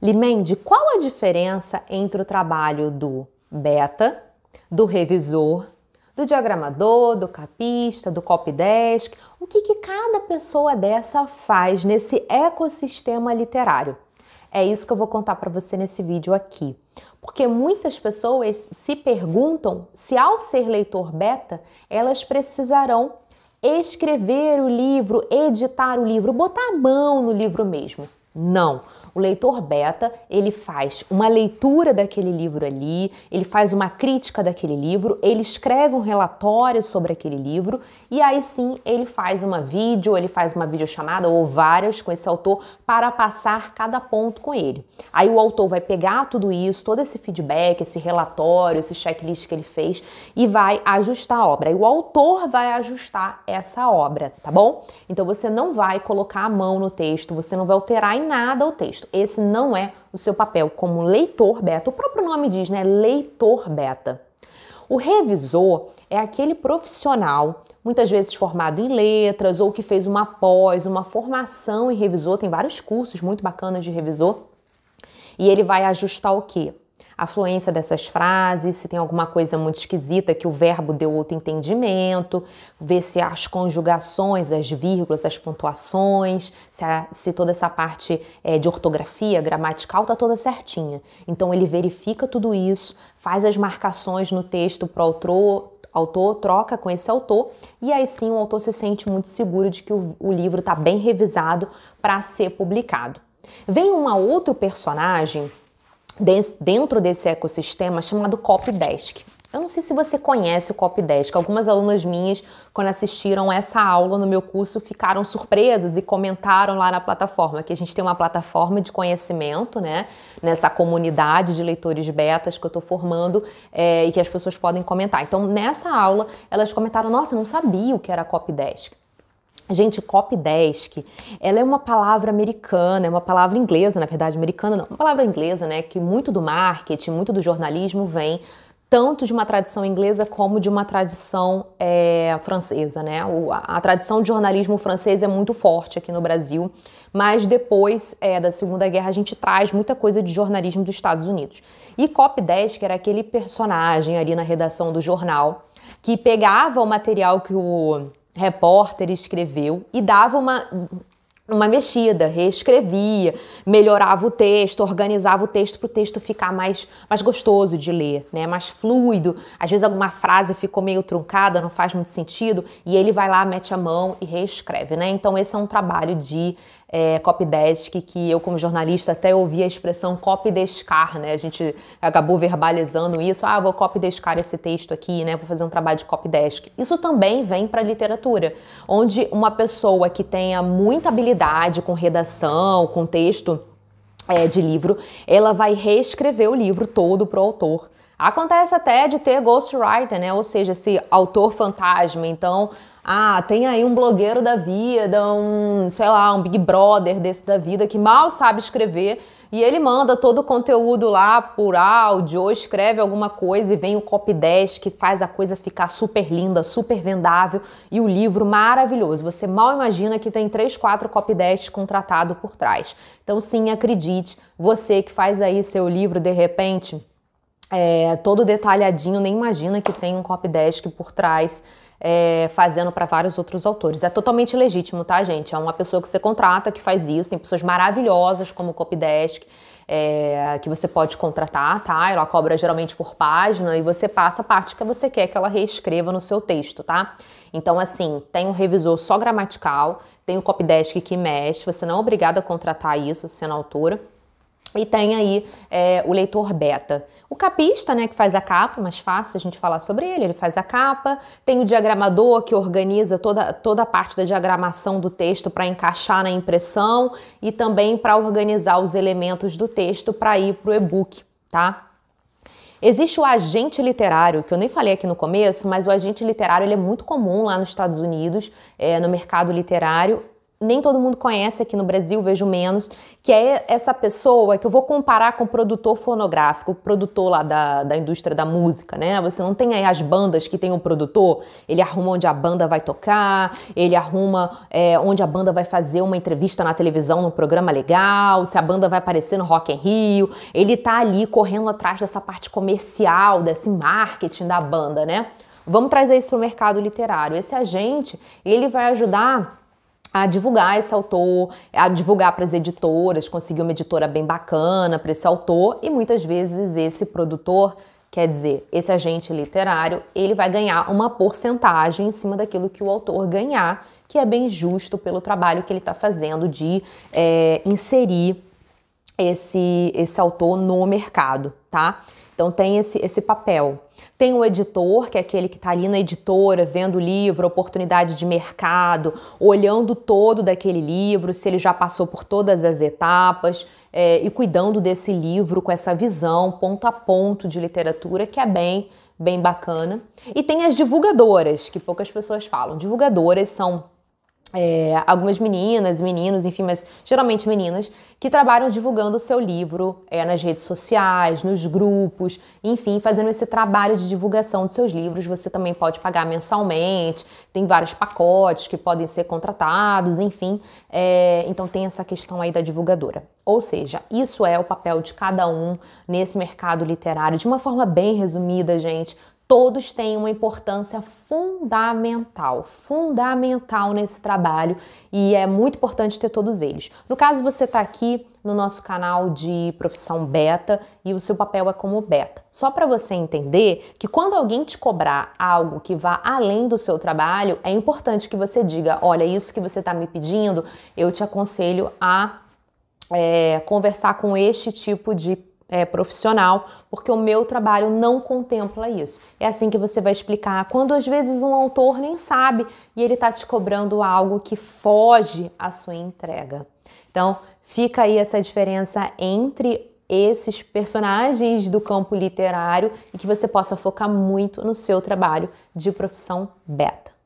Limende, qual a diferença entre o trabalho do beta, do revisor, do diagramador, do capista, do copydesk? O que, que cada pessoa dessa faz nesse ecossistema literário? É isso que eu vou contar para você nesse vídeo aqui. Porque muitas pessoas se perguntam se, ao ser leitor beta, elas precisarão escrever o livro, editar o livro, botar a mão no livro mesmo. Não. O leitor beta, ele faz uma leitura daquele livro ali, ele faz uma crítica daquele livro, ele escreve um relatório sobre aquele livro e aí sim ele faz uma vídeo, ele faz uma videochamada ou várias com esse autor para passar cada ponto com ele. Aí o autor vai pegar tudo isso, todo esse feedback, esse relatório, esse checklist que ele fez e vai ajustar a obra. E o autor vai ajustar essa obra, tá bom? Então você não vai colocar a mão no texto, você não vai alterar em nada o texto. Esse não é o seu papel como leitor beta. O próprio nome diz, né? Leitor beta. O revisor é aquele profissional, muitas vezes formado em letras ou que fez uma pós, uma formação em revisor, tem vários cursos muito bacanas de revisor. E ele vai ajustar o quê? A fluência dessas frases, se tem alguma coisa muito esquisita que o verbo deu outro entendimento, ver se as conjugações, as vírgulas, as pontuações, se, a, se toda essa parte é, de ortografia, gramatical tá toda certinha. Então ele verifica tudo isso, faz as marcações no texto para o autor, troca com esse autor e aí sim o autor se sente muito seguro de que o, o livro está bem revisado para ser publicado. Vem uma outro personagem dentro desse ecossistema chamado Copydesk. Eu não sei se você conhece o Copydesk. Algumas alunas minhas, quando assistiram essa aula no meu curso, ficaram surpresas e comentaram lá na plataforma que a gente tem uma plataforma de conhecimento, né? Nessa comunidade de leitores betas que eu estou formando é, e que as pessoas podem comentar. Então, nessa aula, elas comentaram: Nossa, não sabia o que era Copydesk. Gente, copydesk, ela é uma palavra americana, é uma palavra inglesa, na verdade, americana não, uma palavra inglesa, né, que muito do marketing, muito do jornalismo vem tanto de uma tradição inglesa como de uma tradição é, francesa, né? O, a, a, tradição de jornalismo francês é muito forte aqui no Brasil, mas depois é, da Segunda Guerra a gente traz muita coisa de jornalismo dos Estados Unidos. E Copydesk era aquele personagem ali na redação do jornal que pegava o material que o repórter escreveu e dava uma, uma mexida, reescrevia, melhorava o texto, organizava o texto para o texto ficar mais, mais gostoso de ler, né? mais fluido. Às vezes alguma frase ficou meio truncada, não faz muito sentido, e ele vai lá, mete a mão e reescreve. Né? Então, esse é um trabalho de é, copydesk, que eu, como jornalista, até ouvi a expressão copydescar, né? A gente acabou verbalizando isso. Ah, vou copydescar esse texto aqui, né? Vou fazer um trabalho de copydesk. Isso também vem para a literatura, onde uma pessoa que tenha muita habilidade com redação, com texto é, de livro, ela vai reescrever o livro todo para o autor. Acontece até de ter ghostwriter, né? Ou seja, esse autor fantasma. Então, ah, tem aí um blogueiro da vida, um, sei lá, um Big Brother desse da vida que mal sabe escrever e ele manda todo o conteúdo lá por áudio ou escreve alguma coisa e vem o copydesk que faz a coisa ficar super linda, super vendável e o livro maravilhoso. Você mal imagina que tem três, quatro copydesks contratado por trás. Então sim, acredite, você que faz aí seu livro de repente é, todo detalhadinho, nem imagina que tem um copydesk por trás é, fazendo para vários outros autores. É totalmente legítimo, tá, gente? É uma pessoa que você contrata que faz isso. Tem pessoas maravilhosas como o Copydesk. É, que você pode contratar, tá? Ela cobra geralmente por página e você passa a parte que você quer que ela reescreva no seu texto, tá? Então, assim, tem um revisor só gramatical, tem o copydesk que mexe, você não é obrigado a contratar isso sendo autora. E tem aí é, o leitor beta. O capista, né, que faz a capa, mais fácil a gente falar sobre ele, ele faz a capa. Tem o diagramador, que organiza toda, toda a parte da diagramação do texto para encaixar na impressão e também para organizar os elementos do texto para ir para o e-book, tá? Existe o agente literário, que eu nem falei aqui no começo, mas o agente literário ele é muito comum lá nos Estados Unidos, é, no mercado literário nem todo mundo conhece aqui no Brasil, vejo menos, que é essa pessoa que eu vou comparar com o produtor fonográfico, o produtor lá da, da indústria da música, né? Você não tem aí as bandas que tem o produtor, ele arruma onde a banda vai tocar, ele arruma é, onde a banda vai fazer uma entrevista na televisão, num programa legal, se a banda vai aparecer no Rock in Rio, ele tá ali correndo atrás dessa parte comercial, desse marketing da banda, né? Vamos trazer isso para o mercado literário. Esse agente, ele vai ajudar a divulgar esse autor, a divulgar para as editoras, conseguir uma editora bem bacana para esse autor e muitas vezes esse produtor, quer dizer, esse agente literário, ele vai ganhar uma porcentagem em cima daquilo que o autor ganhar, que é bem justo pelo trabalho que ele está fazendo de é, inserir esse, esse autor no mercado, tá? Então tem esse, esse papel. Tem o editor, que é aquele que está ali na editora, vendo o livro, oportunidade de mercado, olhando todo daquele livro, se ele já passou por todas as etapas é, e cuidando desse livro com essa visão ponto a ponto de literatura, que é bem, bem bacana. E tem as divulgadoras, que poucas pessoas falam. Divulgadoras são é, algumas meninas, meninos, enfim, mas geralmente meninas, que trabalham divulgando o seu livro é, nas redes sociais, nos grupos, enfim, fazendo esse trabalho de divulgação dos seus livros. Você também pode pagar mensalmente, tem vários pacotes que podem ser contratados, enfim. É, então tem essa questão aí da divulgadora. Ou seja, isso é o papel de cada um nesse mercado literário, de uma forma bem resumida, gente todos têm uma importância fundamental, fundamental nesse trabalho e é muito importante ter todos eles. No caso, você está aqui no nosso canal de profissão beta e o seu papel é como beta. Só para você entender que quando alguém te cobrar algo que vá além do seu trabalho, é importante que você diga: olha, isso que você está me pedindo, eu te aconselho a é, conversar com este tipo de é, profissional, porque o meu trabalho não contempla isso. É assim que você vai explicar quando às vezes um autor nem sabe e ele está te cobrando algo que foge à sua entrega. Então, fica aí essa diferença entre esses personagens do campo literário e que você possa focar muito no seu trabalho de profissão beta.